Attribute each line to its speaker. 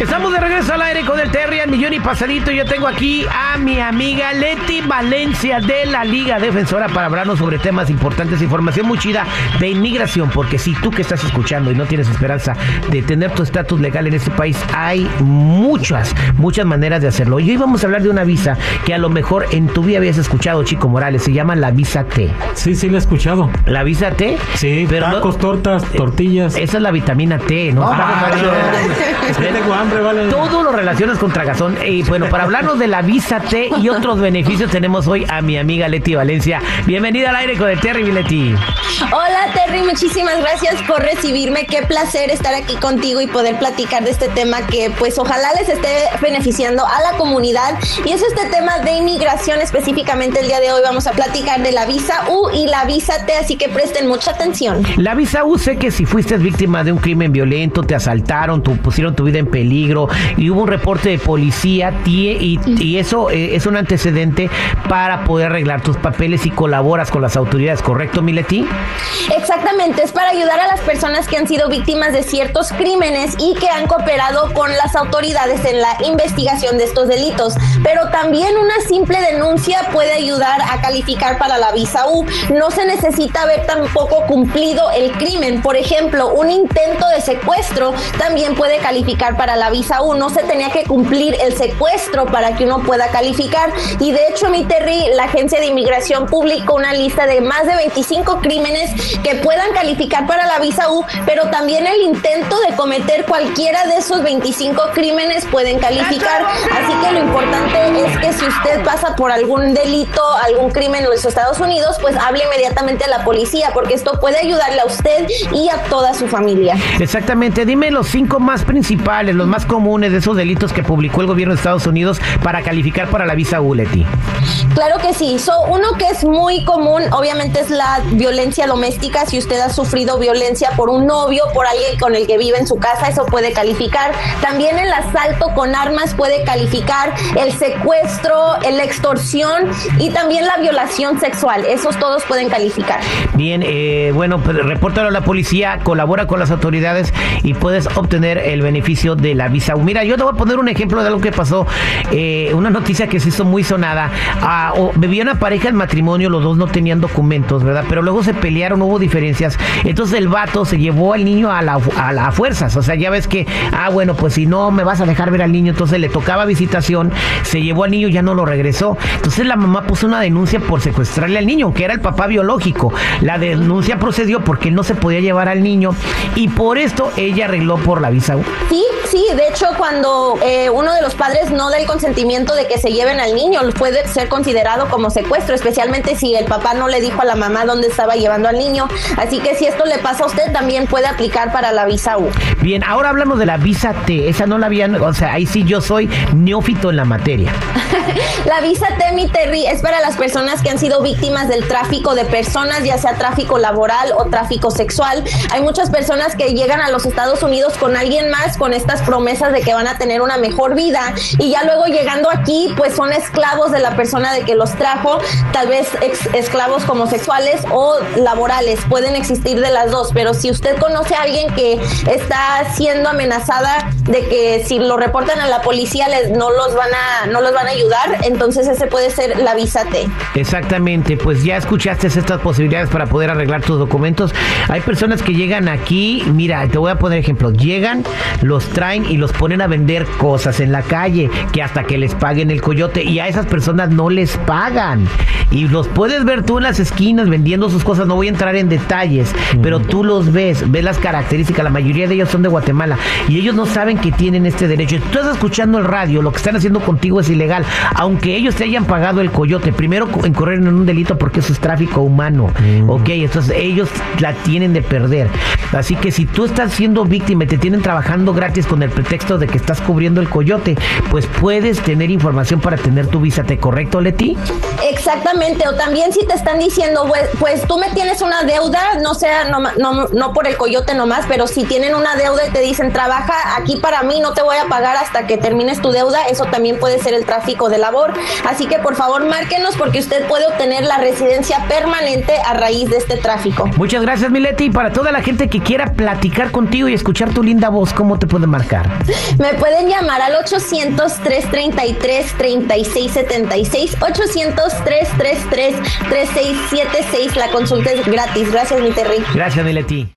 Speaker 1: Estamos de regreso al aire con el Terry al millón y pasadito. Yo tengo aquí a mi amiga Leti Valencia de la Liga Defensora para hablarnos sobre temas importantes, información muy chida de inmigración. Porque si tú que estás escuchando y no tienes esperanza de tener tu estatus legal en este país, hay muchas, muchas maneras de hacerlo. Y hoy vamos a hablar de una visa que a lo mejor en tu vida habías escuchado, Chico Morales. Se llama la visa T.
Speaker 2: Sí, sí, la he escuchado.
Speaker 1: ¿La visa T?
Speaker 2: Sí,
Speaker 1: Pero no-
Speaker 2: tacos, tortas, tortillas.
Speaker 1: Esa es la vitamina T, ¿no?
Speaker 2: Ah, es que tengo hambre, vale.
Speaker 1: Todo lo relacionas con tragazón. Y bueno, para hablarnos de la visa T y otros beneficios, tenemos hoy a mi amiga Leti Valencia. Bienvenida al aire con el Terry, mi Leti.
Speaker 3: Hola Terry, muchísimas gracias por recibirme. Qué placer estar aquí contigo y poder platicar de este tema que pues ojalá les esté beneficiando a la comunidad. Y es este tema de inmigración específicamente el día de hoy. Vamos a platicar de la visa U y la visa T, así que presten mucha atención.
Speaker 1: La visa U, sé que si fuiste víctima de un crimen violento, te asaltaron, tu, pusieron tu vida en peligro y hubo un reporte de policía y, y eso eh, es un antecedente para poder arreglar tus papeles y colaboras con las autoridades, ¿correcto, mi Leti?
Speaker 3: Es para ayudar a las personas que han sido víctimas de ciertos crímenes y que han cooperado con las autoridades en la investigación de estos delitos. Pero también una simple denuncia puede ayudar a calificar para la visa U. No se necesita haber tampoco cumplido el crimen. Por ejemplo, un intento de secuestro también puede calificar para la visa U. No se tenía que cumplir el secuestro para que uno pueda calificar. Y de hecho, mi Terry, la agencia de inmigración publicó una lista de más de 25 crímenes que puedan calificar para la visa U, pero también el intento de cometer cualquiera de esos 25 crímenes pueden calificar. Así que que si usted pasa por algún delito, algún crimen en los Estados Unidos, pues hable inmediatamente a la policía, porque esto puede ayudarle a usted y a toda su familia.
Speaker 1: Exactamente, dime los cinco más principales, los más comunes de esos delitos que publicó el gobierno de Estados Unidos para calificar para la visa U, Leti.
Speaker 3: Claro que sí. So, uno que es muy común, obviamente, es la violencia doméstica. Si usted ha sufrido violencia por un novio, por alguien con el que vive en su casa, eso puede calificar. También el asalto con armas puede calificar, el secuestro, la extorsión y también la violación sexual. Esos todos pueden calificar.
Speaker 1: Bien, eh, bueno, pues repórtalo a la policía, colabora con las autoridades y puedes obtener el beneficio de la visa. Mira, yo te voy a poner un ejemplo de algo que pasó, eh, una noticia que se hizo muy sonada. Ah, vivía una pareja en matrimonio, los dos no tenían documentos, ¿verdad? Pero luego se pelearon, hubo diferencias. Entonces el vato se llevó al niño a la, a la- a fuerzas. O sea, ya ves que, ah, bueno, pues si no me vas a dejar ver al niño, entonces le tocaba visitación, se llevó al niño, ya no lo regresó. Entonces la mamá puso una denuncia por secuestrarle al niño, aunque era el papá biológico. La denuncia procedió porque él no se podía llevar al niño y por esto ella arregló por la visa U.
Speaker 3: Sí, sí, de hecho cuando eh, uno de los padres no da el consentimiento de que se lleven al niño, puede ser considerado como secuestro, especialmente si el papá no le dijo a la mamá dónde estaba llevando al niño. Así que si esto le pasa a usted, también puede aplicar para la visa U.
Speaker 1: Bien, ahora hablamos de la visa T. Esa no la habían, o sea, ahí sí yo soy neófito en la materia.
Speaker 3: La visa Temi Terry es para las personas que han sido víctimas del tráfico de personas, ya sea tráfico laboral o tráfico sexual. Hay muchas personas que llegan a los Estados Unidos con alguien más, con estas promesas de que van a tener una mejor vida y ya luego llegando aquí, pues son esclavos de la persona de que los trajo, tal vez esclavos como sexuales o laborales. Pueden existir de las dos, pero si usted conoce a alguien que está siendo amenazada de que si lo reportan a la policía les, no los van a no los van a ayudar, entonces ese puede ser la visa T.
Speaker 1: Exactamente, pues ya escuchaste estas posibilidades para poder arreglar tus documentos. Hay personas que llegan aquí, mira, te voy a poner ejemplo, llegan, los traen y los ponen a vender cosas en la calle, que hasta que les paguen el coyote y a esas personas no les pagan. Y los puedes ver tú en las esquinas vendiendo sus cosas, no voy a entrar en detalles, pero tú los ves, ves las características, la mayoría de ellos son de Guatemala y ellos no saben que tienen este derecho. Tú estás escuchando el radio, lo que están haciendo contigo es ilegal, aunque ellos te hayan pagado el coyote. Primero incurrir en un delito porque eso es tráfico humano, ¿ok? Entonces ellos la tienen de perder. Así que si tú estás siendo víctima y te tienen trabajando gratis con el pretexto de que estás cubriendo el coyote, pues puedes tener información para tener tu visa. ¿Te correcto, Leti?
Speaker 3: Exactamente, o también si te están diciendo, pues, pues tú me tienes una deuda, no sea, no, no, no por el coyote nomás, pero si tienen una deuda y te dicen, trabaja aquí para mí, no te voy a pagar hasta que termines tu deuda, eso también puede ser el tráfico de labor. Así que por favor márquenos porque usted puede obtener la residencia permanente a raíz de este tráfico.
Speaker 1: Muchas gracias, Mileti. Y para toda la gente que quiera platicar contigo y escuchar tu linda voz, ¿cómo te pueden marcar?
Speaker 3: Me pueden llamar al 800-333-3676. 800-333-3676. La consulta es gratis. Gracias, mi Terry.
Speaker 1: Gracias, Mileti.